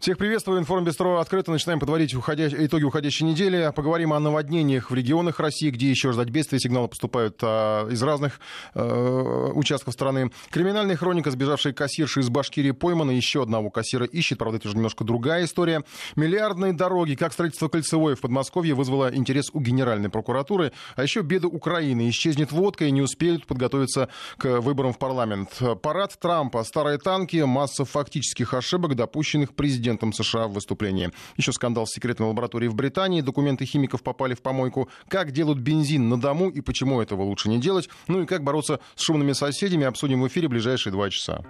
Всех приветствую. Информбестро открыто. Начинаем подводить уходя... итоги уходящей недели. Поговорим о наводнениях в регионах России, где еще ждать бедствия. Сигналы поступают а, из разных а, участков страны. Криминальная хроника, сбежавшей кассирши из Башкирии поймана. Еще одного кассира ищет. Правда, это уже немножко другая история. Миллиардные дороги, как строительство кольцевой в Подмосковье вызвало интерес у Генеральной прокуратуры. А еще беды Украины. Исчезнет водка и не успеют подготовиться к выборам в парламент. Парад Трампа, старые танки, масса фактических ошибок, допущенных президентом президентом США в выступлении. Еще скандал с секретной лабораторией в Британии. Документы химиков попали в помойку. Как делают бензин на дому и почему этого лучше не делать. Ну и как бороться с шумными соседями, обсудим в эфире ближайшие два часа.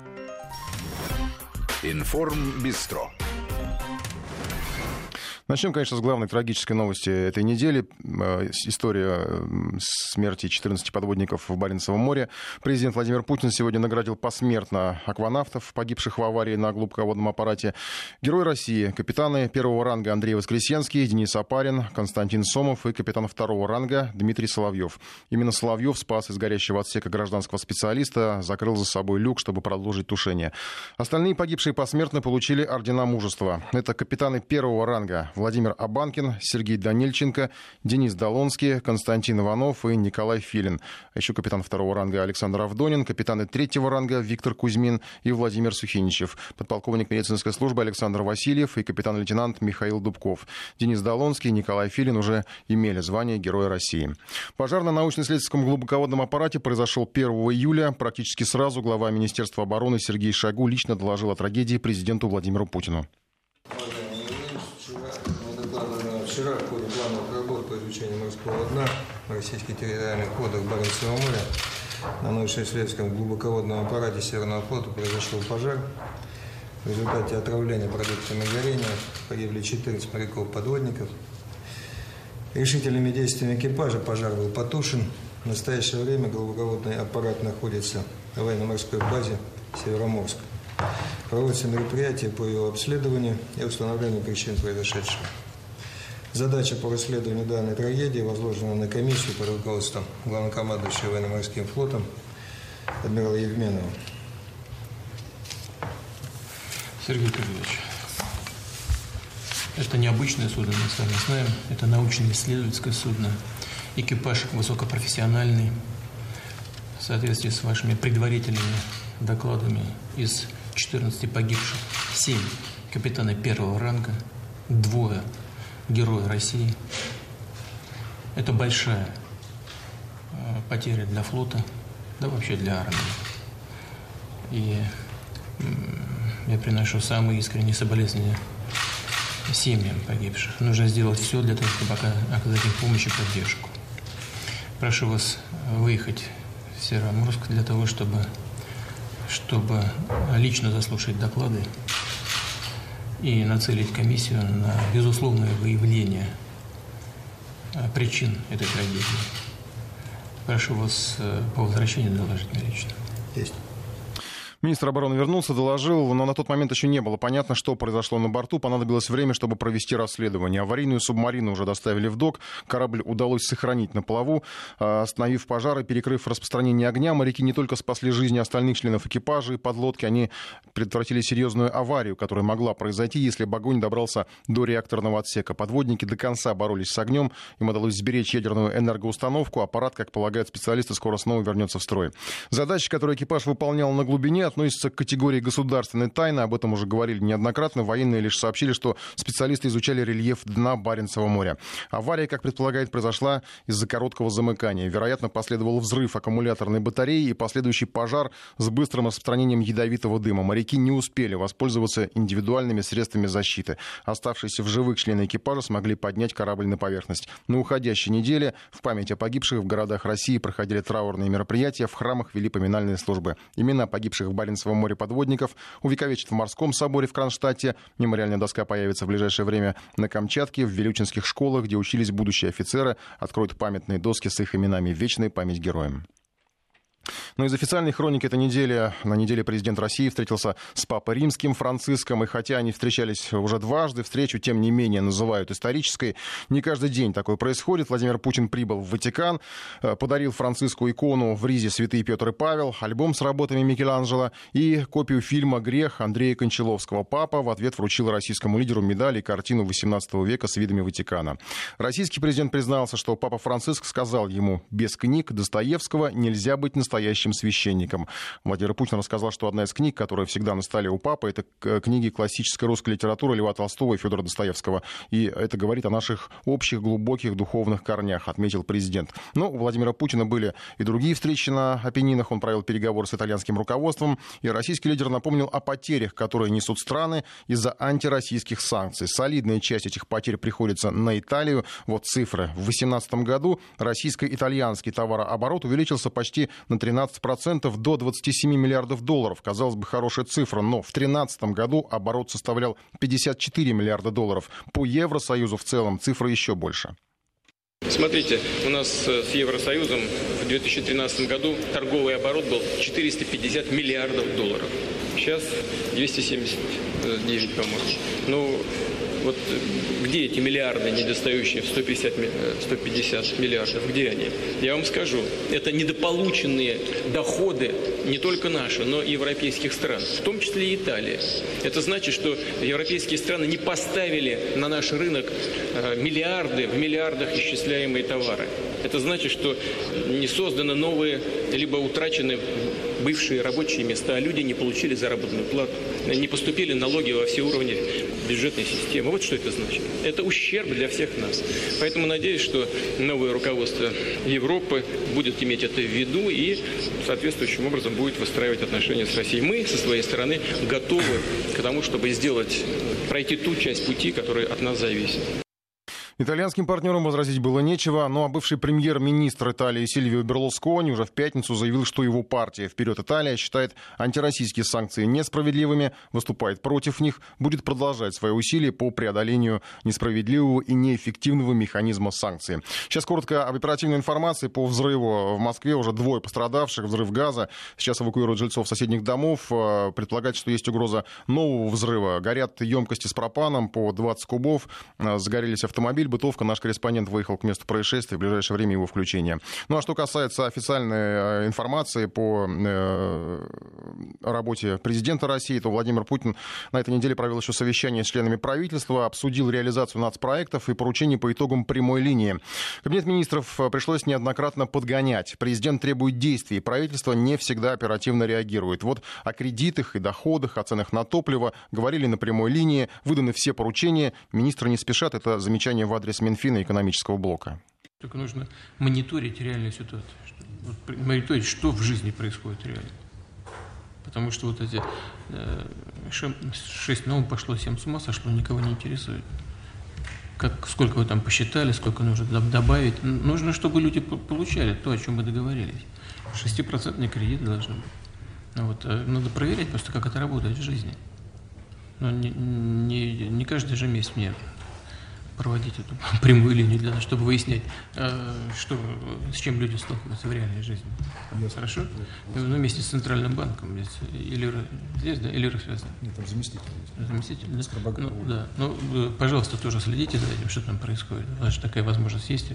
Информ Бистро. Начнем, конечно, с главной трагической новости этой недели. Э, история смерти 14 подводников в Баренцевом море. Президент Владимир Путин сегодня наградил посмертно акванавтов, погибших в аварии на глубоководном аппарате. Герой России, капитаны первого ранга Андрей Воскресенский, Денис Апарин, Константин Сомов и капитан второго ранга Дмитрий Соловьев. Именно Соловьев спас из горящего отсека гражданского специалиста, закрыл за собой люк, чтобы продолжить тушение. Остальные погибшие посмертно получили ордена мужества. Это капитаны первого ранга Владимир Абанкин, Сергей Данильченко, Денис Долонский, Константин Иванов и Николай Филин. А еще капитан второго ранга Александр Авдонин, капитаны третьего ранга Виктор Кузьмин и Владимир Сухиничев, подполковник медицинской службы Александр Васильев и капитан-лейтенант Михаил Дубков. Денис Долонский и Николай Филин уже имели звание Героя России. Пожар на научно-исследовательском глубоководном аппарате произошел 1 июля. Практически сразу глава Министерства обороны Сергей Шагу лично доложил о трагедии президенту Владимиру Путину. Вчера в ходе плановых работ по изучению морского дна российских территориальных водах Баренцевого моря на научно-исследовательском глубоководном аппарате Северного флота произошел пожар. В результате отравления продуктами горения погибли 14 моряков-подводников. Решительными действиями экипажа пожар был потушен. В настоящее время глубоководный аппарат находится в военно-морской базе Североморск. Проводятся мероприятия по его обследованию и установлению причин произошедшего. Задача по расследованию данной трагедии возложена на комиссию под руководством главнокомандующего военно-морским флотом адмирала Евменова. Сергей Петрович, это необычное судно, мы с вами знаем. Это научно-исследовательское судно. Экипаж высокопрофессиональный. В соответствии с вашими предварительными докладами из 14 погибших, 7 капитаны первого ранга, двое герои России. Это большая э, потеря для флота, да вообще для армии. И я приношу самые искренние соболезнования семьям погибших. Нужно сделать все для того, чтобы оказать им помощь и поддержку. Прошу вас выехать в Североморск для того, чтобы, чтобы лично заслушать доклады и нацелить комиссию на безусловное выявление э, причин этой трагедии. Прошу вас э, по возвращению доложить мне лично. Есть. Министр обороны вернулся, доложил, но на тот момент еще не было понятно, что произошло на борту. Понадобилось время, чтобы провести расследование. Аварийную субмарину уже доставили в док. Корабль удалось сохранить на плаву. А, остановив пожары, перекрыв распространение огня, моряки не только спасли жизни остальных членов экипажа и подлодки, они предотвратили серьезную аварию, которая могла произойти, если бы огонь добрался до реакторного отсека. Подводники до конца боролись с огнем. Им удалось сберечь ядерную энергоустановку. Аппарат, как полагают специалисты, скоро снова вернется в строй. Задачи, которые экипаж выполнял на глубине, относится к категории государственной тайны. Об этом уже говорили неоднократно. Военные лишь сообщили, что специалисты изучали рельеф дна Баренцева моря. Авария, как предполагает, произошла из-за короткого замыкания. Вероятно, последовал взрыв аккумуляторной батареи и последующий пожар с быстрым распространением ядовитого дыма. Моряки не успели воспользоваться индивидуальными средствами защиты. Оставшиеся в живых члены экипажа смогли поднять корабль на поверхность. На уходящей неделе в память о погибших в городах России проходили траурные мероприятия, в храмах вели поминальные службы. Имена погибших в Баренцевом море подводников, увековечит в Морском соборе в Кронштадте. Мемориальная доска появится в ближайшее время на Камчатке, в Вилючинских школах, где учились будущие офицеры. Откроют памятные доски с их именами. Вечная память героям. Но из официальной хроники этой недели, на неделе президент России встретился с Папой Римским Франциском, и хотя они встречались уже дважды, встречу, тем не менее, называют исторической. Не каждый день такое происходит. Владимир Путин прибыл в Ватикан, э, подарил Франциску икону в Ризе «Святые Петр и Павел», альбом с работами Микеланджело и копию фильма «Грех» Андрея Кончаловского. Папа в ответ вручил российскому лидеру медаль и картину XVIII века с видами Ватикана. Российский президент признался, что Папа Франциск сказал ему, без книг Достоевского нельзя быть настоящим настоящим священником. Владимир Путин рассказал, что одна из книг, которая всегда на столе у папы, это книги классической русской литературы Льва Толстого и Федора Достоевского. И это говорит о наших общих глубоких духовных корнях, отметил президент. Но у Владимира Путина были и другие встречи на Апеннинах. Он провел переговоры с итальянским руководством. И российский лидер напомнил о потерях, которые несут страны из-за антироссийских санкций. Солидная часть этих потерь приходится на Италию. Вот цифры. В 2018 году российско-итальянский товарооборот увеличился почти на 13% до 27 миллиардов долларов. Казалось бы, хорошая цифра, но в 2013 году оборот составлял 54 миллиарда долларов. По Евросоюзу в целом цифра еще больше. Смотрите, у нас э, с Евросоюзом в 2013 году торговый оборот был 450 миллиардов долларов. Сейчас 279, по-моему. Ну, вот где эти миллиарды, недостающие в 150, 150 э, миллиардов, где они? Я вам скажу, это недополученные доходы не только наши, но и европейских стран, в том числе и Италии. Это значит, что европейские страны не поставили на наш рынок э, миллиарды, в миллиардах исчисляемые товары. Это значит, что не созданы новые, либо утрачены бывшие рабочие места, а люди не получили заработную плату, не поступили налоги во все уровни бюджетной системы. Вот что это значит. Это ущерб для всех нас. Поэтому надеюсь, что новое руководство Европы будет иметь это в виду и соответствующим образом будет выстраивать отношения с Россией. Мы со своей стороны готовы к тому, чтобы сделать, пройти ту часть пути, которая от нас зависит. Итальянским партнерам возразить было нечего, ну а бывший премьер-министр Италии Сильвио Берлускони уже в пятницу заявил, что его партия «Вперед Италия» считает антироссийские санкции несправедливыми, выступает против них, будет продолжать свои усилия по преодолению несправедливого и неэффективного механизма санкций. Сейчас коротко об оперативной информации по взрыву в Москве. Уже двое пострадавших, взрыв газа. Сейчас эвакуируют жильцов соседних домов. Э, предполагается, что есть угроза нового взрыва. Горят емкости с пропаном по 20 кубов. Э, загорелись автомобили автомобиль, бытовка. Наш корреспондент выехал к месту происшествия. В ближайшее время его включение. Ну а что касается официальной э, информации по э, работе президента России, то Владимир Путин на этой неделе провел еще совещание с членами правительства, обсудил реализацию нацпроектов и поручений по итогам прямой линии. Кабинет министров э, пришлось неоднократно подгонять. Президент требует действий, правительство не всегда оперативно реагирует. Вот о кредитах и доходах, о ценах на топливо говорили на прямой линии, выданы все поручения. Министры не спешат, это замечание в адрес Минфина экономического блока. Только нужно мониторить реальную ситуацию. Вот, мониторить, что в жизни происходит реально. Потому что вот эти э, шесть норм пошло, семь с ума сошло, никого не интересует. Как, сколько вы там посчитали, сколько нужно добавить. Нужно, чтобы люди получали то, о чем мы договорились. Шестипроцентный кредит должен быть. Ну вот, э, надо проверять просто, как это работает в жизни. Но не, не, не каждый же месяц мне проводить эту прямую линию для того, чтобы выяснять, э, что, с чем люди сталкиваются в реальной жизни. Yes. Хорошо? Ну, вместе с Центральным банком. Здесь, или здесь, да, или связано? Нет, там заместитель. Заместитель, да? Ну, да. Ну, э, пожалуйста, тоже следите за этим, что там происходит. У вас же такая возможность есть.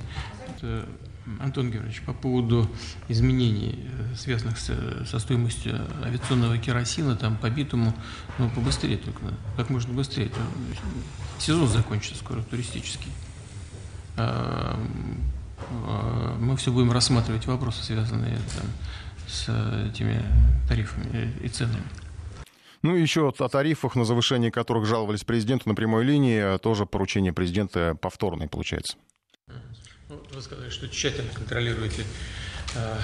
Это, Антон Георгиевич, по поводу изменений, э, связанных с, со стоимостью авиационного керосина, там по битуму, ну, побыстрее только, как можно быстрее. Сезон закончится скоро, туристический. А, а, мы все будем рассматривать вопросы, связанные там, с этими тарифами и ценами. Ну и еще о тарифах, на завышение которых жаловались президенту на прямой линии, тоже поручение президента повторное получается. Ну, вы сказали, что тщательно контролируете э,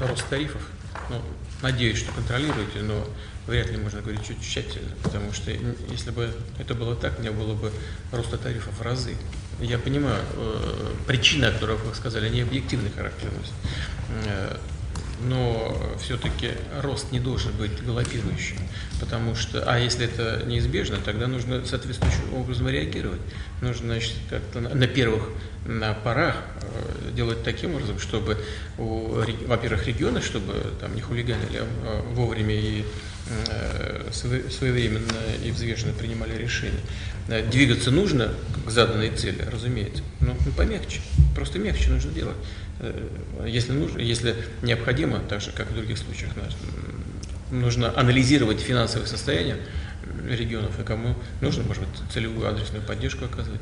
рост тарифов. Ну, надеюсь, что контролируете, но вряд ли можно говорить чуть тщательно, потому что если бы это было так, меня было бы роста тарифов в разы. Я понимаю, э, причины, о которых вы сказали, они объективный характер носят. Но все-таки рост не должен быть галопирующим, потому что, а если это неизбежно, тогда нужно соответствующим образом реагировать. Нужно, значит, как-то на, на первых на порах э, делать таким образом, чтобы, во-первых, регионы, чтобы там не хулиганили а вовремя и своевременно и взвешенно принимали решения. Э, двигаться нужно к заданной цели, разумеется, но ну, помягче, просто мягче нужно делать. Э, если, нужно, если необходимо, так же, как и в других случаях, нужно анализировать финансовое состояние регионов и кому нужно, может быть, целевую адресную поддержку оказывать.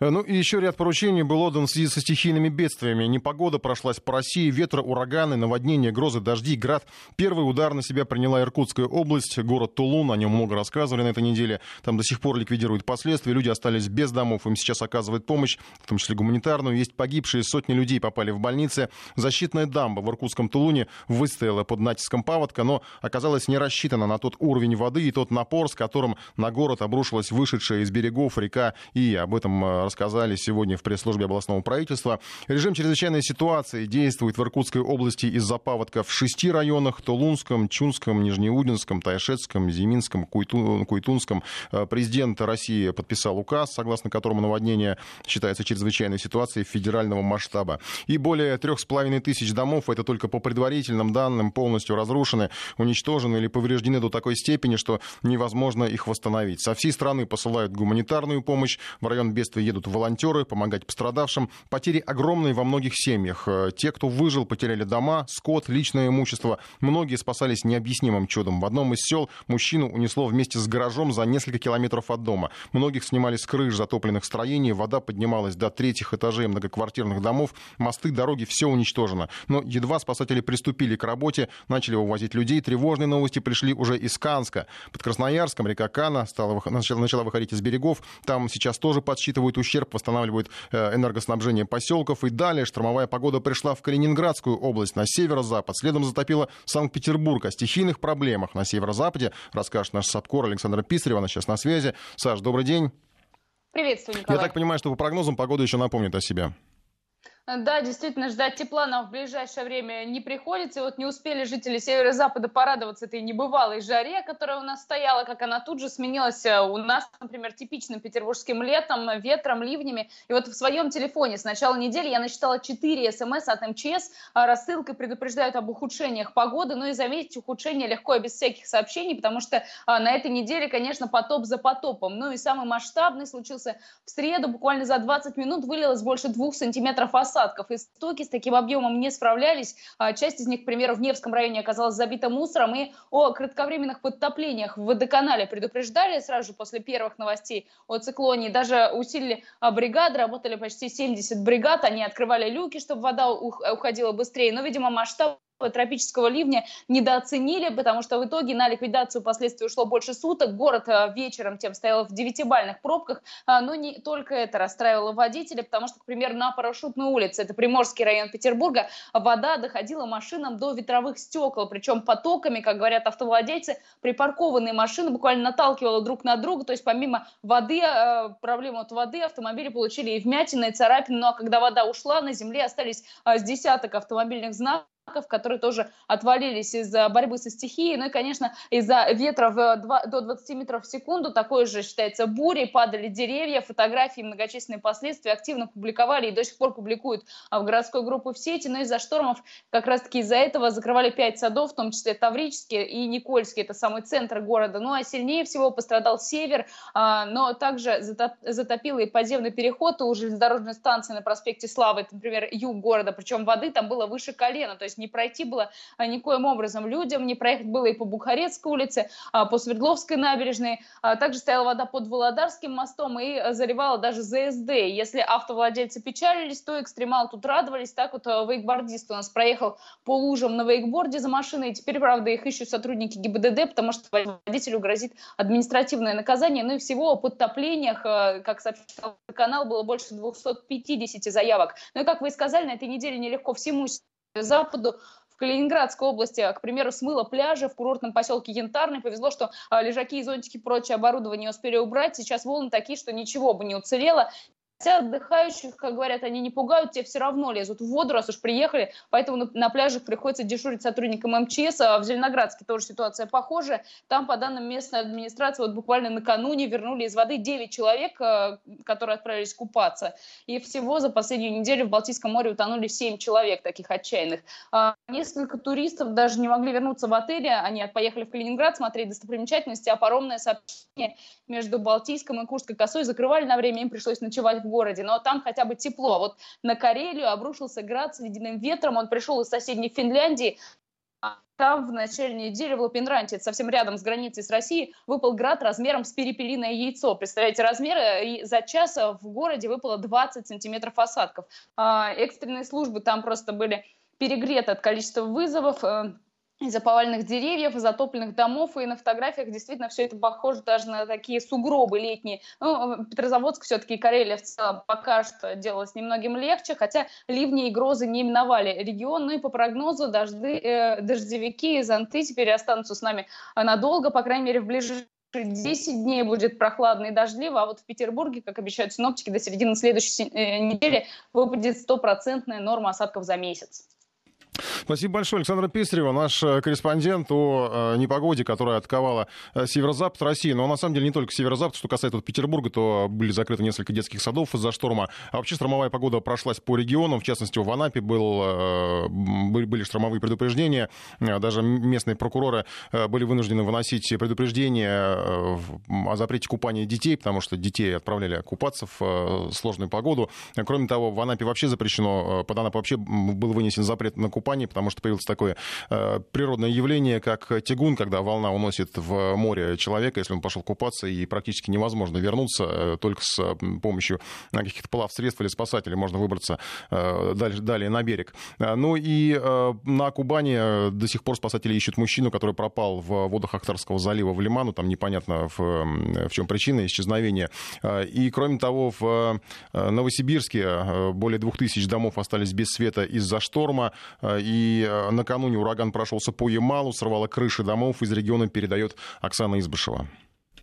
Э, ну и еще ряд поручений был отдан в связи со стихийными бедствиями. Непогода прошлась по России, ветры, ураганы, наводнения, грозы, дожди, град. Первый удар на себя приняла Иркутская область, город Тулун, о нем много рассказывали на этой неделе. Там до сих пор ликвидируют последствия, люди остались без домов, им сейчас оказывают помощь, в том числе гуманитарную. Есть погибшие, сотни людей попали в больницы. Защитная дамба в Иркутском Тулуне выстояла под натиском паводка, но оказалась не рассчитана на тот уровень воды и тот напор, с которым на город обрушилась вышедшая из берегов река. И об этом э, рассказали сегодня в пресс-службе областного правительства. Режим чрезвычайной ситуации действует в Иркутской области из-за паводка в шести районах. Тулунском, Чунском, Нижнеудинском, Тайшетском, Зиминском, Куйтунском. Э, президент России подписал указ, согласно которому наводнение считается чрезвычайной ситуацией федерального масштаба. И более трех с половиной тысяч домов, это только по предварительным данным, полностью разрушены, уничтожены или повреждены до такой степени, что невозможно их восстановить. Со всей страны посылают гуманитарную помощь. В район бедствия едут едут волонтеры помогать пострадавшим. Потери огромные во многих семьях. Э, те, кто выжил, потеряли дома, скот, личное имущество. Многие спасались необъяснимым чудом. В одном из сел мужчину унесло вместе с гаражом за несколько километров от дома. Многих снимали с крыш затопленных строений. Вода поднималась до третьих этажей многоквартирных домов. Мосты, дороги, все уничтожено. Но едва спасатели приступили к работе, начали вывозить людей. Тревожные новости пришли уже из Канска. Под Красноярском река Кана стала, начала выходить из берегов. Там сейчас тоже подсчитывают ущерб ущерб, восстанавливают э, энергоснабжение поселков. И далее штормовая погода пришла в Калининградскую область на северо-запад. Следом затопила Санкт-Петербург. О стихийных проблемах на северо-западе расскажет наш САПКОР Александр Писарев. Она сейчас на связи. Саш, добрый день. Приветствую, Николай. Я так понимаю, что по прогнозам погода еще напомнит о себе. Да, действительно, ждать тепла нам в ближайшее время не приходится. И вот не успели жители Северо-Запада порадоваться этой небывалой жаре, которая у нас стояла, как она тут же сменилась э, у нас, например, типичным петербургским летом, ветром, ливнями. И вот в своем телефоне с начала недели я насчитала 4 смс от МЧС, а рассылкой предупреждают об ухудшениях погоды. Ну и заметить, ухудшение легко и без всяких сообщений, потому что а, на этой неделе, конечно, потоп за потопом. Ну и самый масштабный случился в среду, буквально за 20 минут вылилось больше двух сантиметров осадков осадков. Истоки с таким объемом не справлялись. А, часть из них, к примеру, в Невском районе оказалась забита мусором. И о кратковременных подтоплениях в водоканале предупреждали сразу после первых новостей о циклоне. Даже усилили а, бригады, работали почти 70 бригад. Они открывали люки, чтобы вода уходила быстрее. Но, видимо, масштаб тропического ливня недооценили, потому что в итоге на ликвидацию последствий ушло больше суток. Город э, вечером тем стоял в девятибальных пробках, а, но не только это расстраивало водителя, потому что, к примеру, на Парашютной улице, это Приморский район Петербурга, вода доходила машинам до ветровых стекол, причем потоками, как говорят автовладельцы, припаркованные машины буквально наталкивала друг на друга, то есть помимо воды, э, проблемы от воды, автомобили получили и вмятины, и царапины, ну а когда вода ушла, на земле остались э, с десяток автомобильных знаков, которые тоже отвалились из-за борьбы со стихией. Ну и, конечно, из-за ветра в 2, до 20 метров в секунду, такой же считается бурей, падали деревья, фотографии, многочисленные последствия активно публиковали и до сих пор публикуют а, в городской группе в сети. Но из-за штормов как раз-таки из-за этого закрывали пять садов, в том числе Таврический и Никольский, это самый центр города. Ну а сильнее всего пострадал север, а, но также затопило и подземный переход у железнодорожной станции на проспекте Славы, это, например, юг города, причем воды там было выше колена, то есть не пройти было а, никоим образом людям, не проехать было и по Бухарецкой улице, а, по Свердловской набережной. А, также стояла вода под Володарским мостом и заливала даже ЗСД. Если автовладельцы печалились, то экстремал тут радовались. Так вот вейкбордист у нас проехал по лужам на вейкборде за машиной. Теперь, правда, их ищут сотрудники ГИБДД, потому что водителю грозит административное наказание. Ну и всего о подтоплениях, как сообщил канал, было больше 250 заявок. Ну и, как вы и сказали, на этой неделе нелегко всему западу. В Калининградской области, к примеру, смыло пляжи в курортном поселке Янтарный. Повезло, что а, лежаки и зонтики и прочее оборудование успели убрать. Сейчас волны такие, что ничего бы не уцелело. Хотя отдыхающих, как говорят, они не пугают, те все равно лезут в воду, раз уж приехали, поэтому на, на пляжах приходится дежурить сотрудникам МЧС, а в Зеленоградске тоже ситуация похожая. Там, по данным местной администрации, вот буквально накануне вернули из воды 9 человек, э, которые отправились купаться. И всего за последнюю неделю в Балтийском море утонули 7 человек таких отчаянных. А несколько туристов даже не могли вернуться в отеле, они поехали в Калининград смотреть достопримечательности, а паромное сообщение между Балтийском и Курской косой закрывали на время, им пришлось ночевать в городе, но там хотя бы тепло. Вот на Карелию обрушился град с ледяным ветром, он пришел из соседней Финляндии, а там в начале недели в Лапинранте, совсем рядом с границей с Россией, выпал град размером с перепелиное яйцо. Представляете, размеры, и за час в городе выпало 20 сантиметров осадков. А, экстренные службы там просто были перегреты от количества вызовов, э, из-за поваленных деревьев, затопленных домов, и на фотографиях действительно все это похоже даже на такие сугробы летние. Ну, Петрозаводск все-таки и Карелия в целом пока что делалось немногим легче, хотя ливни и грозы не именовали регион. Ну и по прогнозу дожди, э, дождевики и зонты теперь останутся с нами надолго, по крайней мере в ближайшие 10 дней будет прохладно и дождливо, а вот в Петербурге, как обещают синоптики, до середины следующей э, недели выпадет стопроцентная норма осадков за месяц. Спасибо большое, Александра Писарева, наш э, корреспондент о э, непогоде, которая отковала э, северо-запад России. Но на самом деле не только северо-запад, что касается вот Петербурга, то были закрыты несколько детских садов из-за шторма. А вообще штормовая погода прошлась по регионам, в частности, в Анапе был, были штормовые предупреждения. Даже местные прокуроры были вынуждены выносить предупреждения о запрете купания детей, потому что детей отправляли купаться в сложную погоду. Кроме того, в Анапе вообще запрещено, под Анапой вообще был вынесен запрет на купание купании, потому что появилось такое э, природное явление, как тягун, когда волна уносит в море человека, если он пошел купаться, и практически невозможно вернуться, э, только с помощью каких-то плавсредств или спасателей можно выбраться э, дальше, далее на берег. Ну и на Кубани до сих пор спасатели ищут мужчину, который пропал в водах Ахтарского залива в Лиману, там непонятно в, в чем причина исчезновения. И кроме того, в Новосибирске более двух тысяч домов остались без света из-за шторма. И э, накануне ураган прошелся по Ямалу, сорвало крыши домов. Из региона передает Оксана Избышева.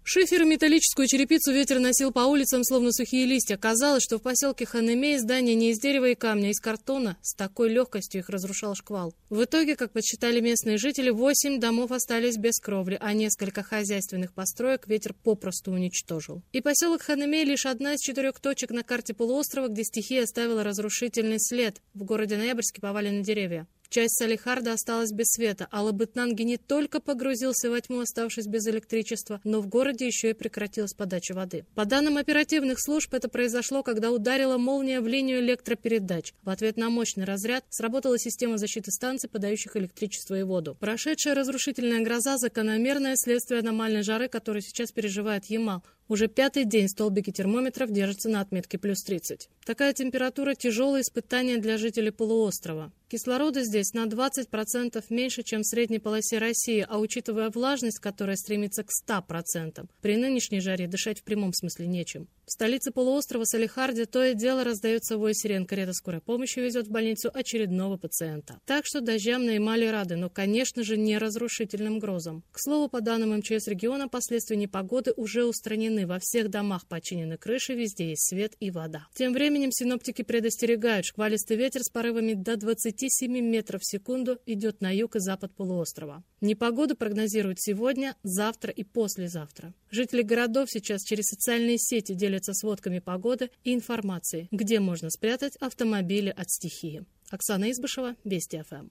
Шифер и металлическую черепицу ветер носил по улицам, словно сухие листья. Казалось, что в поселке Ханемей здание не из дерева и камня, а из картона. С такой легкостью их разрушал шквал. В итоге, как подсчитали местные жители, восемь домов остались без кровли, а несколько хозяйственных построек ветер попросту уничтожил. И поселок Ханемей лишь одна из четырех точек на карте полуострова, где стихия оставила разрушительный след. В городе Ноябрьске повалены деревья. Часть Салихарда осталась без света, а Лабытнанги не только погрузился во тьму, оставшись без электричества, но в городе еще и прекратилась подача воды. По данным оперативных служб, это произошло, когда ударила молния в линию электропередач. В ответ на мощный разряд сработала система защиты станций, подающих электричество и воду. Прошедшая разрушительная гроза – закономерное следствие аномальной жары, которую сейчас переживает Ямал. Уже пятый день столбики термометров держатся на отметке плюс 30. Такая температура – тяжелое испытание для жителей полуострова. Кислорода здесь на 20% меньше, чем в средней полосе России, а учитывая влажность, которая стремится к 100%, при нынешней жаре дышать в прямом смысле нечем. В столице полуострова Салихарде то и дело раздается вой сирен. Карета скорой помощи везет в больницу очередного пациента. Так что дождям на Ямале рады, но, конечно же, не разрушительным грозам. К слову, по данным МЧС региона, последствия непогоды уже устранены. Во всех домах починены крыши, везде есть свет и вода. Тем временем синоптики предостерегают, шквалистый ветер с порывами до 27 метров в секунду идет на юг и запад полуострова. Непогоду прогнозируют сегодня, завтра и послезавтра. Жители городов сейчас через социальные сети делятся сводками погоды и информацией, где можно спрятать автомобили от стихии. Оксана Избышева, Вести ФМ.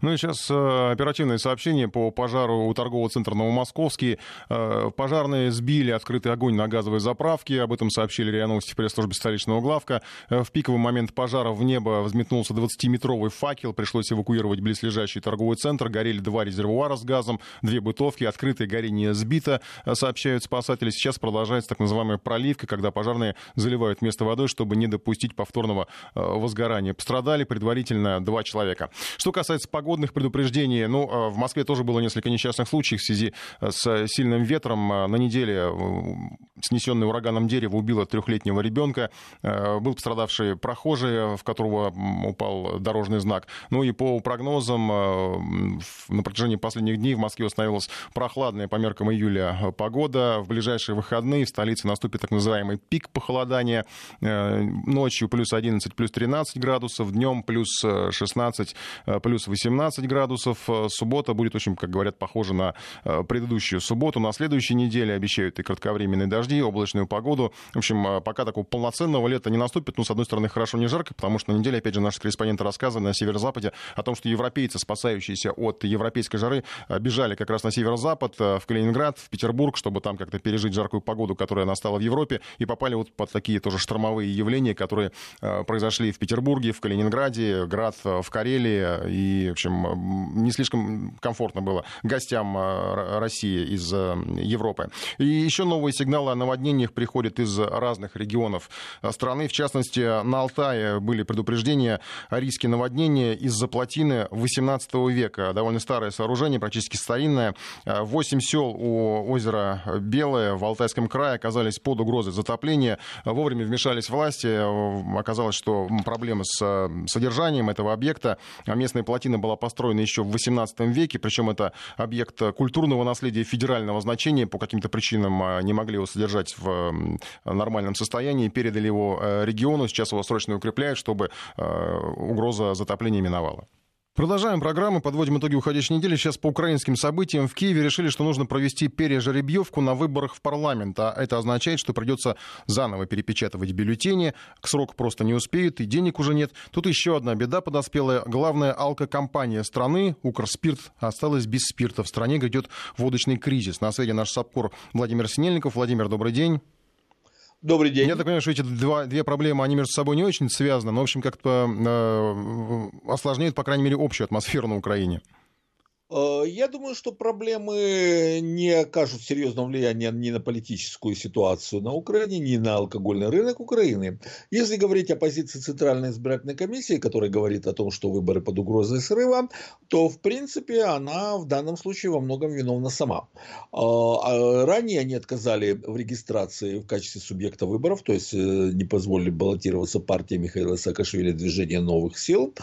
Ну и сейчас э, оперативное сообщение по пожару у торгового центра Новомосковский. Э, пожарные сбили открытый огонь на газовой заправке. Об этом сообщили РИА Новости в пресс-службе столичного главка. Э, в пиковый момент пожара в небо взметнулся 20-метровый факел. Пришлось эвакуировать близлежащий торговый центр. Горели два резервуара с газом, две бытовки. Открытое горение сбито, сообщают спасатели. Сейчас продолжается так называемая проливка, когда пожарные заливают место водой, чтобы не допустить повторного возгорания. Пострадали предварительно два человека. Что касается погодных предупреждений, ну, а в Москве тоже было несколько несчастных случаев в связи э, с сильным ветром. Э, на неделе снесенное ураганом дерево убило трехлетнего ребенка. Был пострадавший прохожий, в которого упал дорожный знак. Ну и по прогнозам на протяжении последних дней в Москве установилась прохладная по меркам июля погода. В ближайшие выходные в столице наступит так называемый пик похолодания. Ночью плюс 11, плюс 13 градусов, днем плюс 16, плюс 18 градусов. Суббота будет очень, как говорят, похожа на предыдущую субботу. На следующей неделе обещают и кратковременные дожди, и облачную погоду. В общем, пока такого полноценного лета не наступит, ну, с одной стороны, хорошо не жарко, потому что на неделе, опять же, наши корреспонденты рассказывали на северо-западе о том, что европейцы, спасающиеся от европейской жары, бежали как раз на северо-запад, в Калининград, в Петербург, чтобы там как-то пережить жаркую погоду, которая настала в Европе, и попали вот под такие тоже штормовые явления, которые произошли в Петербурге, в Калининграде, град в Карелии, и, в общем, не слишком комфортно было гостям России из Европы. И еще новые сигналы о наводнениях приходят из разных регионов страны. В частности, на Алтае были предупреждения о риске наводнения из-за плотины 18 века. Довольно старое сооружение, практически старинное. Восемь сел у озера Белое в Алтайском крае оказались под угрозой затопления. Вовремя вмешались власти. Оказалось, что проблемы с содержанием этого объекта. Местная плотина была построена еще в 18 веке, причем это объект культурного наследия федерального значения. По каким-то причинам а, не могли его содержать в нормальном состоянии. Передали его э, региону. Сейчас его срочно укрепляют, чтобы э, угроза затопления миновала. Продолжаем программу, подводим итоги уходящей недели. Сейчас по украинским событиям в Киеве решили, что нужно провести пережеребьевку на выборах в парламент. А это означает, что придется заново перепечатывать бюллетени. К сроку просто не успеют, и денег уже нет. Тут еще одна беда подоспела. Главная алкокомпания страны, Укрспирт, осталась без спирта. В стране грядет водочный кризис. На связи наш САПКОР Владимир Синельников. Владимир, добрый день. Добрый день. Я так понимаю, что эти два, две проблемы, они между собой не очень связаны, но, в общем, как-то э, осложняют, по крайней мере, общую атмосферу на Украине. Э, я думаю, что проблемы не окажут серьезного влияния ни на политическую ситуацию на Украине, ни на алкогольный рынок Украины. Если говорить о позиции Центральной избирательной комиссии, которая говорит о том, что выборы под угрозой срыва, то в принципе она в данном случае во многом виновна сама. Э, а ранее они отказали в регистрации в качестве субъекта выборов, то есть э, не позволили баллотироваться партии Михаила Саакашвили движение новых сил.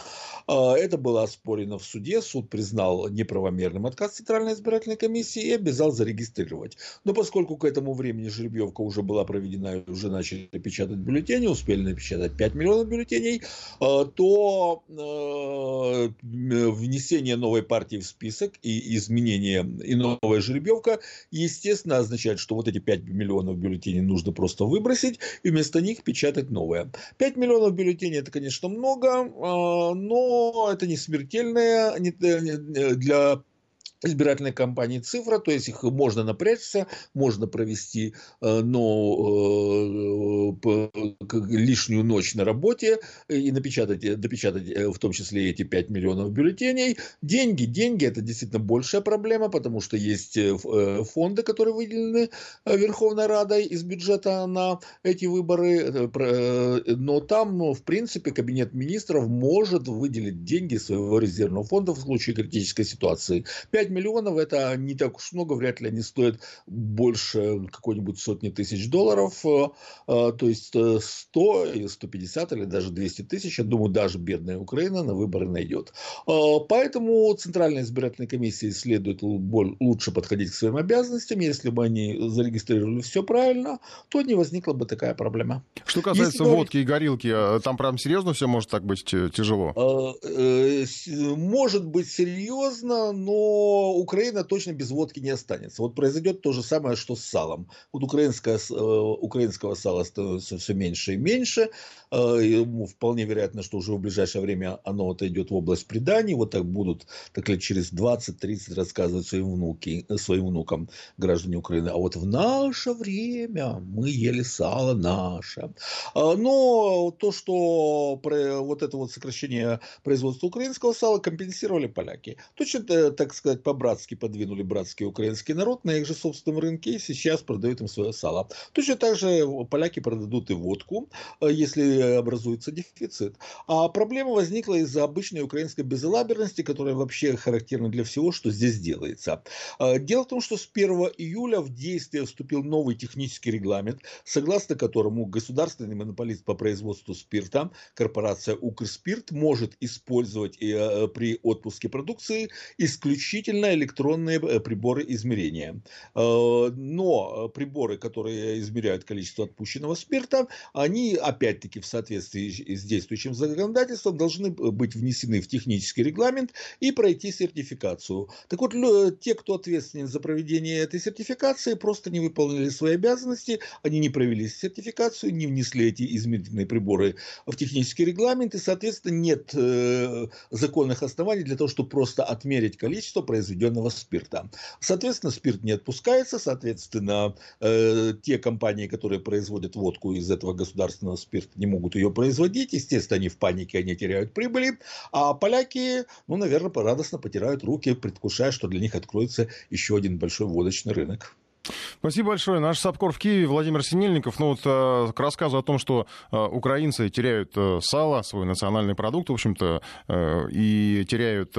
Это было оспорено в суде, суд признал неправомерным правомерным отказ Центральной избирательной комиссии и обязал зарегистрировать. Но поскольку к этому времени жеребьевка уже была проведена и уже начали печатать бюллетени, успели напечатать 5 миллионов бюллетеней, э, то э, внесение новой партии в список и изменение и новая жеребьевка, естественно, означает, что вот эти 5 миллионов бюллетеней нужно просто выбросить и вместо них печатать новое. 5 миллионов бюллетеней это, конечно, много, э, это не смертельное для избирательной кампании цифра, то есть их можно напрячься, можно провести э, но, э, лишнюю ночь на работе и напечатать, э, допечатать в том числе эти 5 миллионов бюллетеней. Деньги, деньги это действительно большая проблема, потому что есть фонды, которые выделены Верховной Радой из бюджета на эти выборы, но там, ну, в принципе, Кабинет министров может выделить деньги своего резервного фонда в случае критической ситуации. 5 миллионов это не так уж много, вряд ли они стоят больше какой-нибудь сотни тысяч долларов. Э, э, то есть 100 или 150 или даже 200 тысяч, я думаю, даже бедная Украина на выборы найдет. Э, поэтому Центральная избирательная комиссия следует лучше подходить к своим обязанностям. Если бы они зарегистрировали все правильно, то не возникла бы такая проблема. Что касается Если водки и горилки, там прям серьезно все может так быть тяжело? Может быть серьезно, но Украина точно без водки не останется. Вот произойдет то же самое, что с салом. Вот украинское, э, украинского сала становится все меньше и меньше. Э, вполне вероятно, что уже в ближайшее время оно отойдет в область преданий. Вот так будут так ли, через 20-30 рассказывать своим, внуки, своим внукам граждане Украины. А вот в наше время мы ели сало наше. Но то, что вот это вот сокращение производства украинского сала компенсировали поляки. Точно, э, так сказать, по по-братски подвинули братский украинский народ на их же собственном рынке и сейчас продают им свое сало. Точно так же поляки продадут и водку, э, если образуется дефицит. А проблема возникла из-за обычной украинской безалаберности, которая вообще характерна для всего, что здесь делается. Э, дело в том, что с 1 июля в действие вступил новый технический регламент, согласно которому государственный монополист по производству спирта, корпорация Укрспирт, может использовать э, при отпуске продукции исключительно электронные приборы измерения. Но приборы, которые измеряют количество отпущенного спирта, они опять-таки в соответствии с действующим законодательством должны быть внесены в технический регламент и пройти сертификацию. Так вот, те, кто ответственен за проведение этой сертификации, просто не выполнили свои обязанности, они не провели сертификацию, не внесли эти измерительные приборы в технический регламент, и, соответственно, нет э, законных оснований для того, чтобы просто отмерить количество произведенного спирта. Соответственно, спирт не отпускается, соответственно, э, те компании, которые производят водку из этого государственного спирта, не могут ее производить. Естественно, они в панике, они теряют прибыли. А поляки, ну, наверное, радостно потирают руки, предвкушая, что для них откроется еще один большой водочный рынок. Спасибо большое. Наш САПКОР в Киеве Владимир Синельников. Ну вот э, к рассказу о том, что э, украинцы теряют сало, свой национальный продукт, в общем-то, и теряют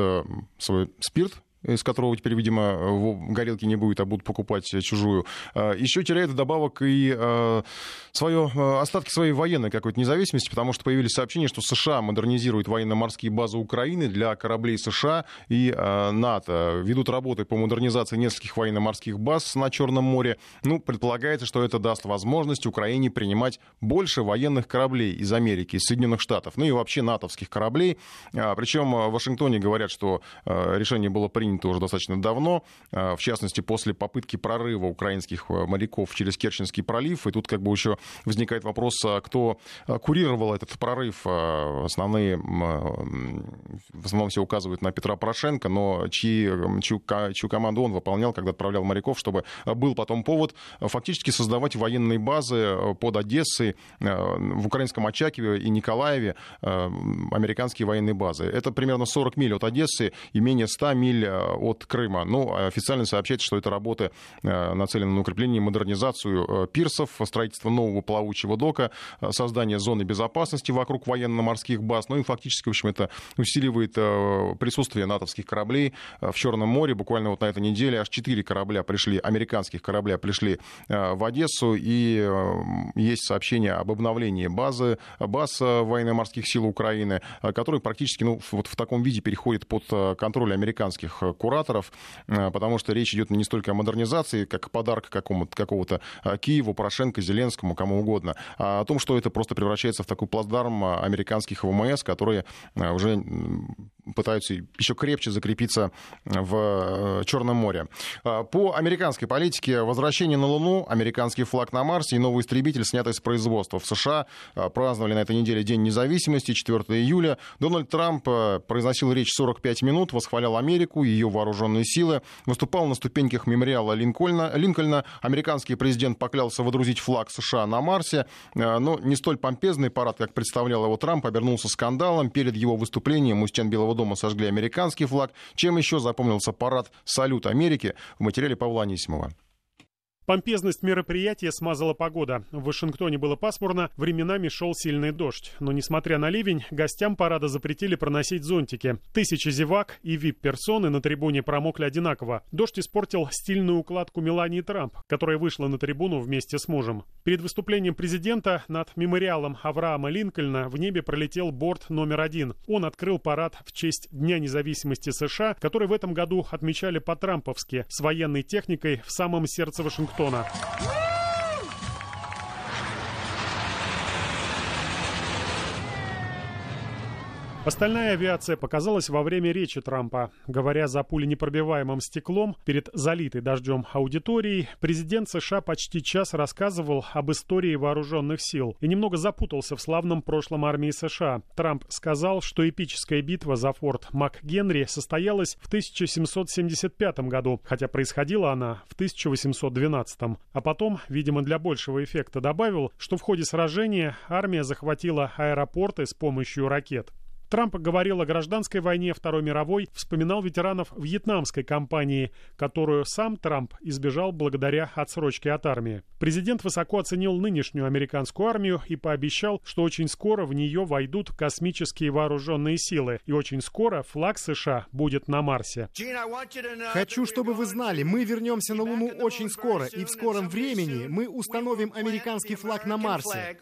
свой спирт, из которого теперь, видимо, горелки не будет, а будут покупать чужую. А, Еще теряет добавок и а, свое, а, остатки своей военной какой-то независимости, потому что появились сообщения, что США модернизируют военно-морские базы Украины для кораблей США и НАТО. Ведут работы по модернизации нескольких военно-морских баз на Черном море. Ну, предполагается, что это даст возможность Украине принимать больше военных кораблей из Америки, из Соединенных Штатов, ну и вообще натовских кораблей. Причем в Вашингтоне говорят, что решение было принято принято уже достаточно давно, а, в частности, после попытки прорыва украинских э, моряков через Керченский пролив. И тут как бы еще возникает вопрос, а кто а, курировал этот прорыв. Основные, в основном все указывают на Петра Порошенко, но чьи, чью, чью команду он выполнял, когда отправлял моряков, чтобы был потом повод фактически создавать военные базы э, под Одессой, э, в украинском Очакове и Николаеве американские военные базы. Это примерно 40 миль от Одессы и менее 100 миль от Крыма. Ну, официально сообщается, что это работы э, нацелены на укрепление и модернизацию э, пирсов, строительство нового плавучего дока, э, создание зоны безопасности вокруг военно-морских баз. Ну и фактически, в общем, это усиливает присутствие натовских кораблей в Черном море. Буквально вот на этой неделе аж четыре корабля пришли, американских корабля пришли в Одессу, и есть сообщение об обновлении базы, баз военно-морских сил Украины, которые практически ну, вот в таком виде переходят под контроль американских кураторов, э, потому что речь идет не столько о модернизации, как подарок какому-то, какого-то э, Киеву, Порошенко, Зеленскому, кому угодно, а о том, что это просто превращается в такой плацдарм э, американских ВМС, которые уже пытаются еще крепче закрепиться в Черном море. По американской политике возвращение на Луну, американский флаг на Марсе и новый истребитель, снятый с производства в США, праздновали на этой неделе День независимости, 4 июля. Дональд Трамп произносил речь 45 минут, восхвалял Америку, ее вооруженные силы. Выступал на ступеньках мемориала Линкольна. Линкольна. Американский президент поклялся водрузить флаг США на Марсе. Э, но не столь помпезный парад, как представлял его Трамп, обернулся скандалом. Перед его выступлением у стен Белого дома сожгли американский флаг. Чем еще запомнился парад «Салют Америки» в материале Павла Анисимова. Помпезность мероприятия смазала погода. В Вашингтоне было пасмурно, временами шел сильный дождь. Но, несмотря на ливень, гостям парада запретили проносить зонтики. Тысячи зевак и вип-персоны на трибуне промокли одинаково. Дождь испортил стильную укладку Мелании Трамп, которая вышла на трибуну вместе с мужем. Перед выступлением президента над мемориалом Авраама Линкольна в небе пролетел борт номер один. Он открыл парад в честь Дня независимости США, который в этом году отмечали по-трамповски, с военной техникой в самом сердце Вашингтона Вашингтона. Остальная авиация показалась во время речи Трампа. Говоря за пуленепробиваемым стеклом перед залитой дождем аудиторией, президент США почти час рассказывал об истории вооруженных сил и немного запутался в славном прошлом армии США. Трамп сказал, что эпическая битва за форт МакГенри состоялась в 1775 году, хотя происходила она в 1812. А потом, видимо, для большего эффекта добавил, что в ходе сражения армия захватила аэропорты с помощью ракет. Трамп говорил о гражданской войне Второй мировой, вспоминал ветеранов вьетнамской кампании, которую сам Трамп избежал благодаря отсрочке от армии. Президент высоко оценил нынешнюю американскую армию и пообещал, что очень скоро в нее войдут космические вооруженные силы, и очень скоро флаг США будет на Марсе. Хочу, чтобы вы знали, мы вернемся на Луну очень скоро, и в скором времени мы установим американский флаг на Марсе.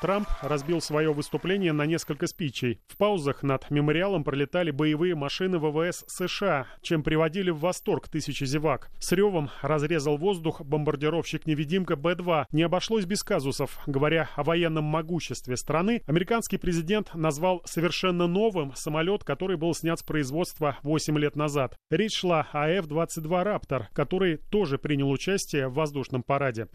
Трамп разбил свое выступление на несколько спичей. В паузах над мемориалом пролетали боевые машины ВВС США, чем приводили в восторг тысячи зевак. С ревом разрезал воздух бомбардировщик-невидимка Б-2. Не обошлось без казусов. Говоря о военном могуществе страны, американский президент назвал совершенно новым самолет, который был снят с производства 8 лет назад. Речь шла о F-22 «Раптор», который тоже принял участие в воздушном параде.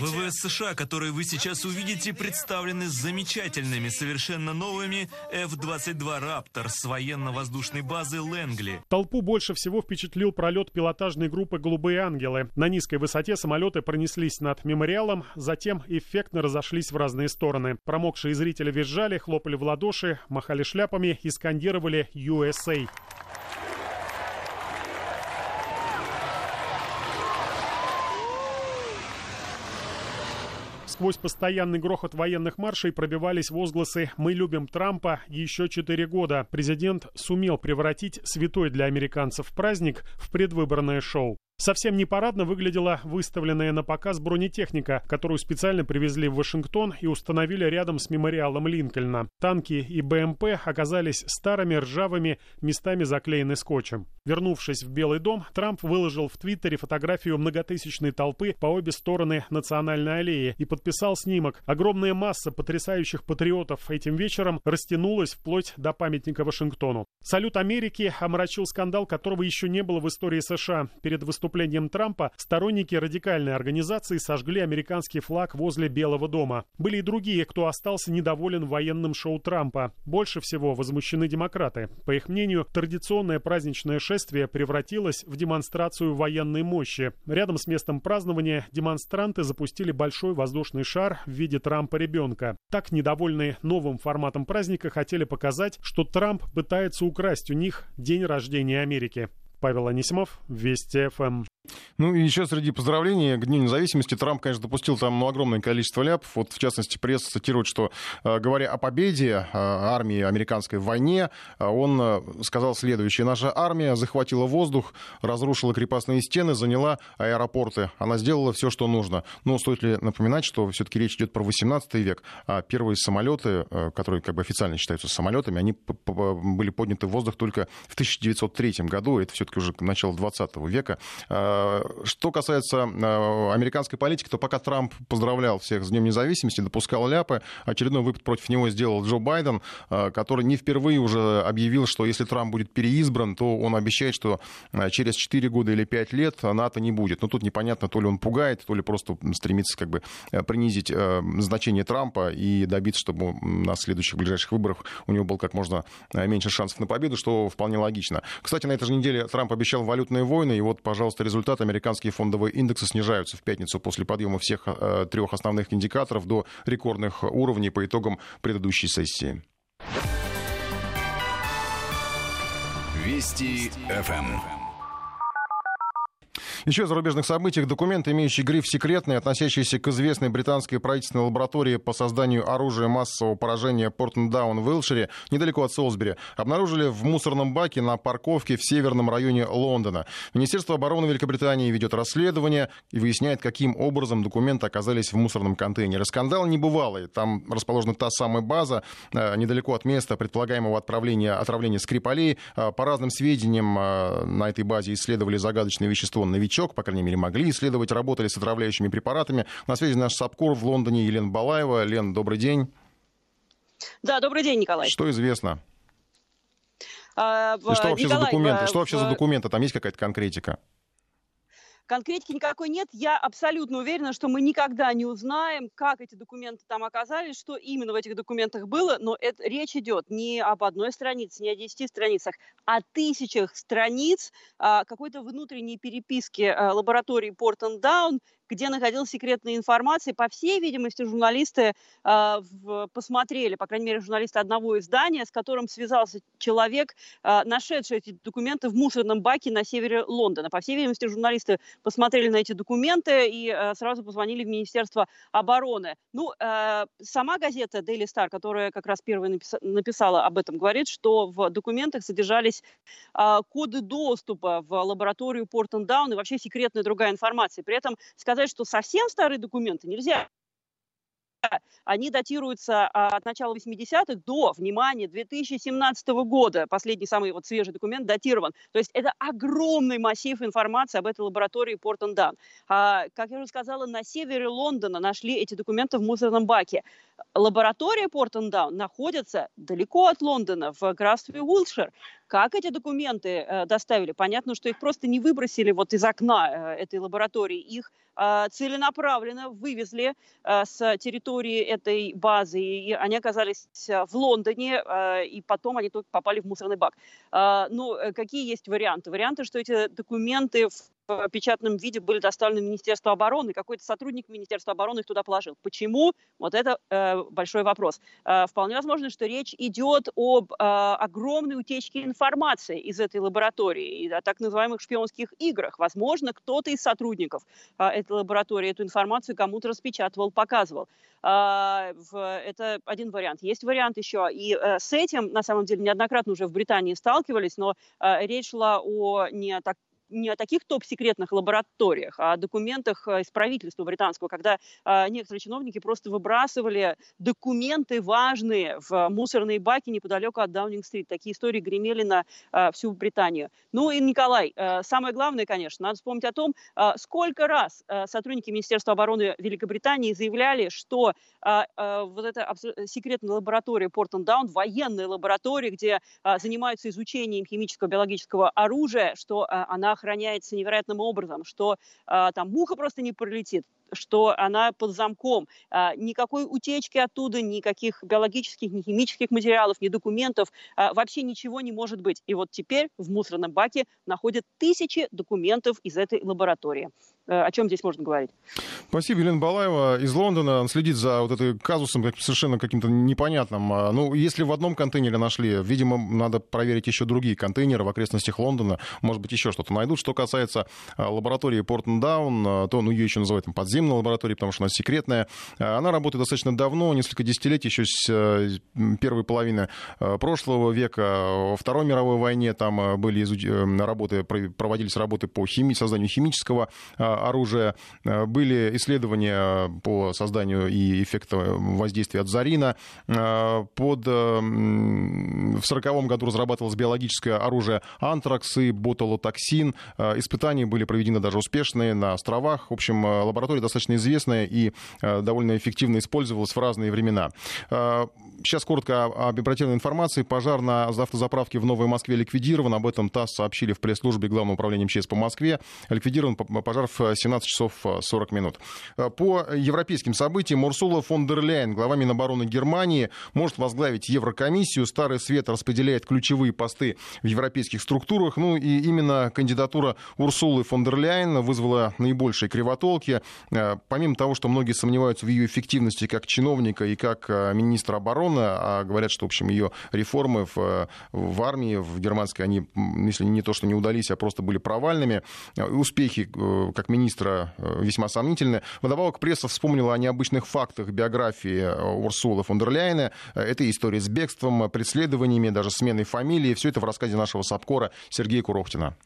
ВВС США, которые вы сейчас увидите, представлены замечательными, совершенно новыми F-22 «Раптор» с военно-воздушной базы Лэнгли. Толпу больше всего впечатлил пролет пилотажной группы «Голубые ангелы». На низкой высоте самолеты пронеслись над мемориалом, затем эффектно разошлись в разные стороны. Промокшие зрители визжали, хлопали в ладоши, махали шляпами и скандировали «USA». Сквозь постоянный грохот военных маршей пробивались возгласы «Мы любим Трампа» еще четыре года. Президент сумел превратить святой для американцев праздник в предвыборное шоу. Совсем не парадно выглядела выставленная на показ бронетехника, которую специально привезли в Вашингтон и установили рядом с мемориалом Линкольна. Танки и БМП оказались старыми, ржавыми, местами заклеены скотчем. Вернувшись в Белый дом, Трамп выложил в Твиттере фотографию многотысячной толпы по обе стороны Национальной аллеи и подписал снимок. Огромная масса потрясающих патриотов этим вечером растянулась вплоть до памятника Вашингтону. Салют Америки омрачил скандал, которого еще не было в истории США. Перед выступлением выступлением Трампа сторонники радикальной организации сожгли американский флаг возле Белого дома. Были и другие, кто остался недоволен военным шоу Трампа. Больше всего возмущены демократы. По их мнению, традиционное праздничное шествие превратилось в демонстрацию военной мощи. Рядом с местом празднования демонстранты запустили большой воздушный шар в виде Трампа-ребенка. Так, недовольные новым форматом праздника хотели показать, что Трамп пытается украсть у них день рождения Америки. Павел Анисимов, Вести ФМ. Ну и еще среди поздравлений к Дню независимости Трамп, конечно, допустил там ну, огромное количество ляпов. Вот, в частности, пресса цитирует, что, э, говоря о победе э, армии американской в войне, э, он сказал следующее. Наша армия захватила воздух, разрушила крепостные стены, заняла аэропорты. Она сделала все, что нужно. Но стоит ли напоминать, что все-таки речь идет про 18 век, а первые самолеты, которые как бы официально считаются самолетами, они были подняты в воздух только в 1903 году. Это все-таки уже начало 20 века. Э, что касается э, американской политики, то пока Трамп поздравлял всех с Днем независимости, допускал ляпы, очередной выпад против него сделал Джо Байден, э, который не впервые уже объявил, что если Трамп будет переизбран, то он обещает, что через 4 года или 5 лет НАТО не будет. Но тут непонятно, то ли он пугает, то ли просто стремится как бы принизить значение Трампа и добиться, чтобы на следующих ближайших выборах у него был как можно меньше шансов на победу, что вполне логично. Кстати, на этой же неделе Трамп обещал валютные войны, и вот, пожалуйста, результат результат, американские фондовые индексы снижаются в пятницу после подъема всех э, трех основных индикаторов до рекордных уровней по итогам предыдущей сессии. Вести ФМ. Еще о зарубежных событиях. Документ, имеющий гриф «секретный», относящийся к известной британской правительственной лаборатории по созданию оружия массового поражения Портендаун в Уилшире, недалеко от Солсбери, обнаружили в мусорном баке на парковке в северном районе Лондона. Министерство обороны Великобритании ведет расследование и выясняет, каким образом документы оказались в мусорном контейнере. Скандал небывалый. Там расположена та самая база, э, недалеко от места предполагаемого отправления, отравления Скрипалей. Э, по разным сведениям, э, на этой базе исследовали загадочное вещество новичок новичок, по крайней мере, могли исследовать, работали с отравляющими препаратами. На связи наш САПКОР в Лондоне Елена Балаева. Лен, добрый день. Да, добрый день, Николай. Что известно? А, И что вообще Николай, за документы? Что вообще за документы? Там есть какая-то конкретика? Конкретики никакой нет. Я абсолютно уверена, что мы никогда не узнаем, как эти документы там оказались, что именно в этих документах было, но это, речь идет не об одной странице, не о десяти страницах, а тысячах страниц а, какой-то внутренней переписки а, лаборатории Портон Даун где находилась секретная информация. По всей видимости, журналисты э, посмотрели, по крайней мере, журналисты одного издания, с которым связался человек, э, нашедший эти документы в мусорном баке на севере Лондона. По всей видимости, журналисты посмотрели на эти документы и э, сразу позвонили в Министерство обороны. Ну, э, сама газета Daily Star, которая как раз первая напис- написала об этом, говорит, что в документах содержались э, коды доступа в лабораторию Портендаун и вообще секретная другая информация. При этом сказать, что совсем старые документы нельзя они датируются а, от начала 80-х до, внимание, 2017 года. Последний самый вот свежий документ датирован. То есть это огромный массив информации об этой лаборатории Портендан. А, как я уже сказала, на севере Лондона нашли эти документы в мусорном баке. Лаборатория Портендаун находится далеко от Лондона, в графстве Уилшир. Как эти документы э, доставили? Понятно, что их просто не выбросили вот из окна э, этой лаборатории. Их э, целенаправленно вывезли э, с территории этой базы, и они оказались э, в Лондоне, э, и потом они только попали в мусорный бак. Э, ну, э, какие есть варианты? Варианты, что эти документы в в печатном виде были доставлены в Министерство обороны, какой-то сотрудник Министерства обороны их туда положил. Почему? Вот это э, большой вопрос. Э, вполне возможно, что речь идет об э, огромной утечке информации из этой лаборатории, о так называемых шпионских играх. Возможно, кто-то из сотрудников э, этой лаборатории эту информацию кому-то распечатывал, показывал. Э, это один вариант. Есть вариант еще, и э, с этим, на самом деле, неоднократно уже в Британии сталкивались, но э, речь шла о не так не о таких топ-секретных лабораториях, а о документах э, из правительства британского, когда э, некоторые чиновники просто выбрасывали документы важные в мусорные баки неподалеку от Даунинг-стрит. Такие истории гремели на э, всю Британию. Ну и, Николай, самое главное, конечно, надо вспомнить о том, сколько раз сотрудники Министерства обороны Великобритании заявляли, что вот эта секретная лаборатория Портон-Даун, военная лаборатория, где занимаются изучением химического биологического оружия, что она охраняется невероятным образом, что э, там муха просто не пролетит, что она под замком. Э, никакой утечки оттуда, никаких биологических, ни химических материалов, ни документов, э, вообще ничего не может быть. И вот теперь в мусорном баке находят тысячи документов из этой лаборатории. Э, о чем здесь можно говорить? Спасибо, Елена Балаева из Лондона. Он следит за вот этой казусом как, совершенно каким-то непонятным. А, ну, если в одном контейнере нашли, видимо, надо проверить еще другие контейнеры в окрестностях Лондона. Может быть, еще что-то найдут. Что касается а, лаборатории Портендаун, а, то ну, ее еще называют там, подземной лабораторией, потому что она секретная. Она работает достаточно давно, несколько десятилетий, еще с первой половины прошлого века. Во Второй мировой войне там были. Э, работы, проводились работы по химии, созданию химического оружия. Были исследования по созданию и эффекта воздействия от зарина. Под... В 1940 году разрабатывалось биологическое оружие антракс и ботулотоксин. Испытания были проведены даже успешные на островах. В общем, лаборатория достаточно известная и довольно эффективно использовалась в разные времена. Сейчас коротко об оперативной информации. Пожар на автозаправке в Новой Москве ликвидирован. Об этом ТАСС сообщили в пресс-службе Главного управления МЧС по Москве. Ликвидирован пожар в 17 часов 40 минут. По европейским событиям Урсула фон дер Ляйен, глава Минобороны Германии, может возглавить Еврокомиссию. Старый свет распределяет ключевые посты в европейских структурах. Ну и именно кандидатура Урсулы фон дер Ляйен вызвала наибольшие кривотолки. Помимо того, что многие сомневаются в ее эффективности как чиновника и как министра обороны, а говорят, что, в общем, ее реформы в, в армии, в германской, они, если не то, что не удались, а просто были провальными. Успехи э, как министра э, весьма сомнительны. Вдобавок, пресса вспомнила о необычных фактах биографии э, Урсулы фон дер Ляйена. Это история с бегством, преследованиями, даже сменой фамилии. Все это в рассказе нашего САПКОРа Сергея Курохтина.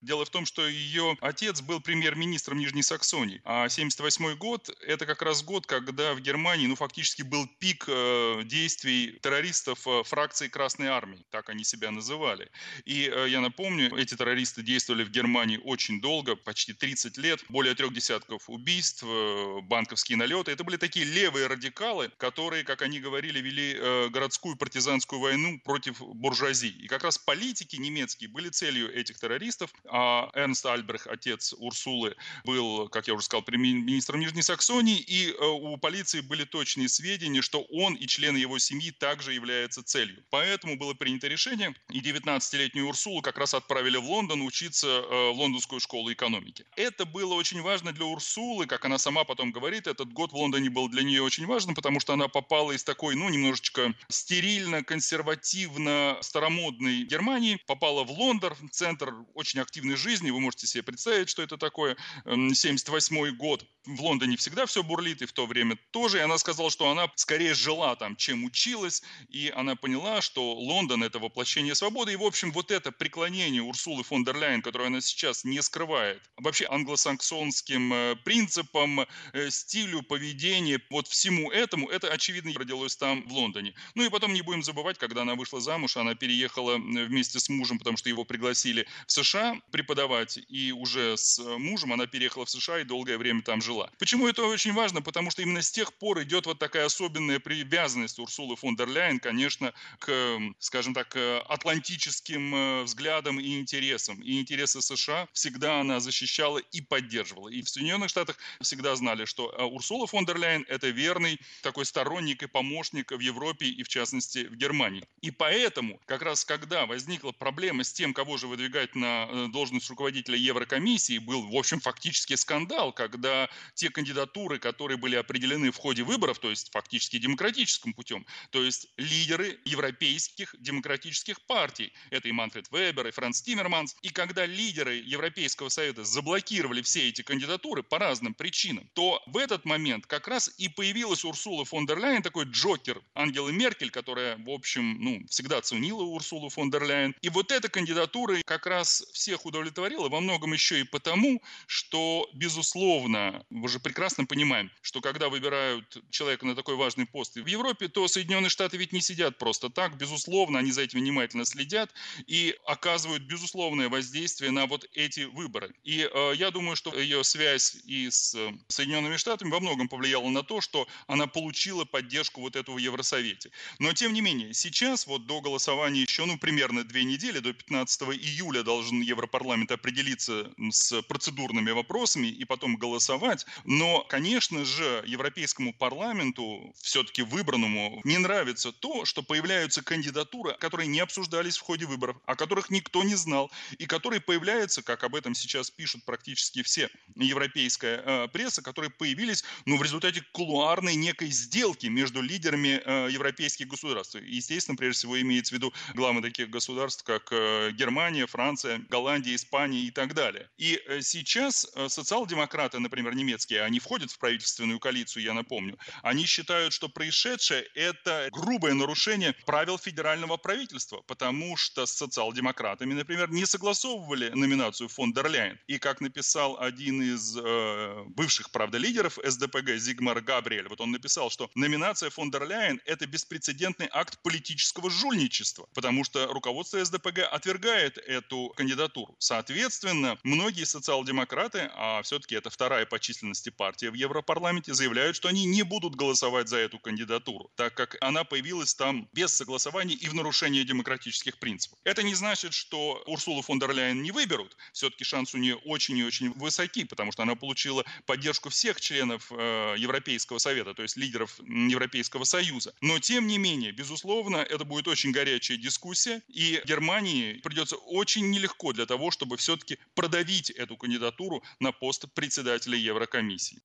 Дело в том, что ее отец был премьер-министром Нижней Саксонии, а 78 год – это как раз год, когда в Германии, ну, фактически был пик э, действий террористов э, фракции Красной Армии, так они себя называли. И э, я напомню, эти террористы действовали в Германии очень долго, почти 30 лет, более трех десятков убийств, э, банковские налеты. Это были такие левые радикалы, которые, как они говорили, вели э, городскую партизанскую войну против буржуазии. И как раз политики немецкие были целью этих террористов – а Эрнст Альбрех, отец Урсулы, был, как я уже сказал, министром Нижней Саксонии, и э, у полиции были точные сведения, что он и члены его семьи также являются целью. Поэтому было принято решение, и 19-летнюю Урсулу как раз отправили в Лондон учиться э, в лондонскую школу экономики. Это было очень важно для Урсулы, как она сама потом говорит, этот год в Лондоне был для нее очень важен, потому что она попала из такой, ну, немножечко стерильно, консервативно, старомодной Германии, попала в Лондон, центр очень активной жизни, вы можете себе представить, что это такое, 78 год. В Лондоне всегда все бурлит, и в то время тоже, и она сказала, что она скорее жила там, чем училась, и она поняла, что Лондон – это воплощение свободы, и, в общем, вот это преклонение Урсулы фон дер Ляйен, которое она сейчас не скрывает, вообще англосаксонским э, принципам, э, стилю поведения, вот всему этому, это, очевидно, родилось там, в Лондоне. Ну и потом не будем забывать, когда она вышла замуж, она переехала вместе с мужем, потому что его пригласили в США преподавать, и уже с мужем она переехала в США и долгое время там жила. Почему это очень важно? Потому что именно с тех пор идет вот такая особенная привязанность Урсулы фон дер Ляйен, конечно, к, скажем так, атлантическим э, взглядам и интересам. И интересы США всегда она защищала и поддерживала. И в Соединенных Штатах всегда знали, что э, Урсула фон дер Ляйен – это верный такой сторонник и помощник в Европе и, в частности, в Германии. И поэтому, как раз когда возникла проблема с тем, кого же выдвигать на э, должность руководителя Еврокомиссии, был, в общем, фактически скандал, когда те кандидатуры, которые были определены в ходе выборов, то есть фактически демократическим путем, то есть лидеры европейских демократических партий, это и Манфред Вебер, и Франц Тиммерманс, и когда лидеры Европейского Совета заблокировали все эти кандидатуры по разным причинам, то в этот момент как раз и появилась Урсула фон дер Ляйен, такой Джокер Ангелы Меркель, которая, в общем, ну, всегда ценила Урсулу фон дер Ляйен. И вот эта кандидатура как раз всех удовлетворила, во многом еще и потому, что, безусловно, мы же прекрасно понимаем, что когда выбирают человека на такой важный пост в Европе, то Соединенные Штаты ведь не сидят просто так. Безусловно, они за этим внимательно следят и оказывают безусловное воздействие на вот эти выборы. И э, я думаю, что ее связь и с Соединенными Штатами во многом повлияла на то, что она получила поддержку вот этого в Евросовете. Но, тем не менее, сейчас вот до голосования еще, ну, примерно две недели, до 15 июля должен Европарламент определиться с процедурными вопросами и потом голосовать. Но, конечно же, Европейскому парламенту, все-таки выбранному, не нравится то, что появляются кандидатуры, которые не обсуждались в ходе выборов, о которых никто не знал, и которые появляются, как об этом сейчас пишут практически все европейская э, пресса, которые появились ну, в результате кулуарной некой сделки между лидерами э, европейских государств. Естественно, прежде всего имеется в виду главы таких государств, как э, Германия, Франция, Голландия, Испания и так далее. И э, сейчас э, социал-демократы, например, немецкие, они входят в правительственную коалицию, я напомню, они считают, что происшедшее – это грубое нарушение правил федерального правительства, потому что с социал-демократами, например, не согласовывали номинацию фон дер Ляйен. И как написал один из э, бывших, правда, лидеров СДПГ Зигмар Габриэль, вот он написал, что номинация фон дер Ляйен – это беспрецедентный акт политического жульничества, потому что руководство СДПГ отвергает эту кандидатуру. Соответственно, многие социал-демократы, а все-таки это вторая по численности партия в Европарламенте, заявляют, что они не будут голосовать за эту кандидатуру, так как она появилась там без согласования и в нарушении демократических принципов. Это не значит, что Урсулу фон дер Ляйен не выберут. Все-таки шанс у нее очень и очень высоки, потому что она получила поддержку всех членов э, Европейского совета, то есть лидеров Европейского союза. Но, тем не менее, безусловно, это будет очень горячая дискуссия, и Германии придется очень нелегко для того, чтобы все-таки продавить эту кандидатуру на пост председателя Еврокомиссии.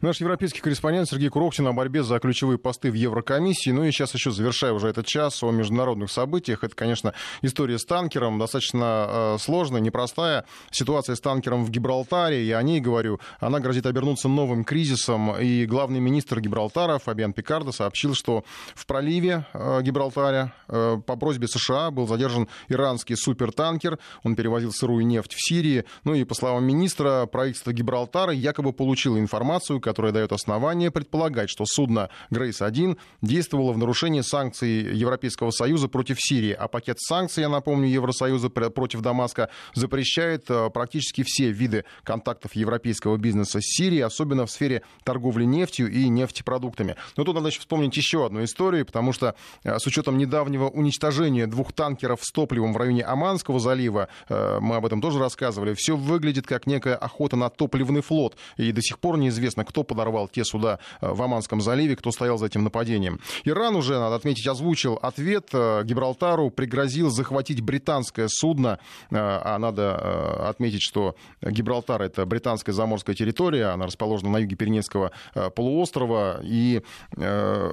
Наш европейский корреспондент Сергей Курохтин о борьбе за ключевые посты в Еврокомиссии. Ну и сейчас еще завершая уже этот час о международных событиях. Это, конечно, история с танкером, достаточно э, сложная, непростая. Ситуация с танкером в Гибралтаре, и о ней говорю, она грозит обернуться новым кризисом. И главный министр Гибралтара Фабиан Пикардо сообщил, что в проливе э, Гибралтаре э, по просьбе США был задержан иранский супертанкер. Он перевозил сырую нефть в Сирии. Ну и, по словам министра, правительство Гибралтара якобы получило информацию, которая дает основание предполагать, что судно «Грейс-1» действовало в нарушении санкций Европейского Союза против Сирии. А пакет санкций, я напомню, Евросоюза против Дамаска запрещает э, практически все виды контактов европейского бизнеса с Сирией, особенно в сфере торговли нефтью и нефтепродуктами. Но тут надо еще вспомнить еще одну историю, потому что э, с учетом недавнего уничтожения двух танкеров с топливом в районе Аманского залива, э, мы об этом тоже рассказывали, все выглядит как некая охота на топливный флот. И до сих пор неизвестно, кто подорвал те суда в Аманском заливе, кто стоял за этим нападением. Иран уже, надо отметить, озвучил ответ Гибралтару, пригрозил захватить британское судно, а надо отметить, что Гибралтар — это британская заморская территория, она расположена на юге Пиренейского э, полуострова, и э,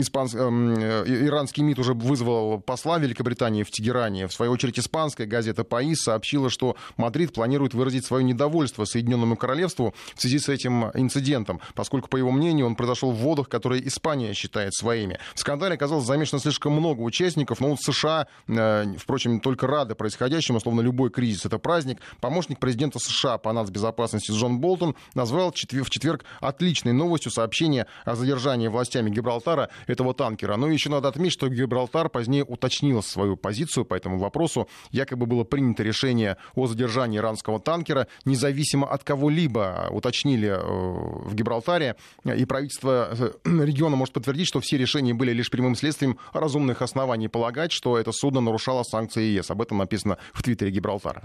Испанс... Эм, э, иранский МИД уже вызвал посла Великобритании в Тегеране. В свою очередь, испанская газета «Паис» сообщила, что Мадрид планирует выразить свое недовольство Соединенному Королевству в связи с этим инцидентом, поскольку, по его мнению, он произошел в водах, которые Испания считает своими. В скандале оказалось замешано слишком много участников, но вот США, э, впрочем, только рады происходящему, словно любой кризис — это праздник. Помощник президента США по нацбезопасности Джон Болтон назвал в четверг отличной новостью сообщение о задержании властями Гибралтара этого танкера. Но еще надо отметить, что Гибралтар позднее уточнил свою позицию по этому вопросу. Якобы было принято решение о задержании иранского танкера, независимо от кого-либо, уточнили э, в Гибралтаре. И правительство э, региона может подтвердить, что все решения были лишь прямым следствием разумных оснований полагать, что это судно нарушало санкции ЕС. Об этом написано в твиттере Гибралтара.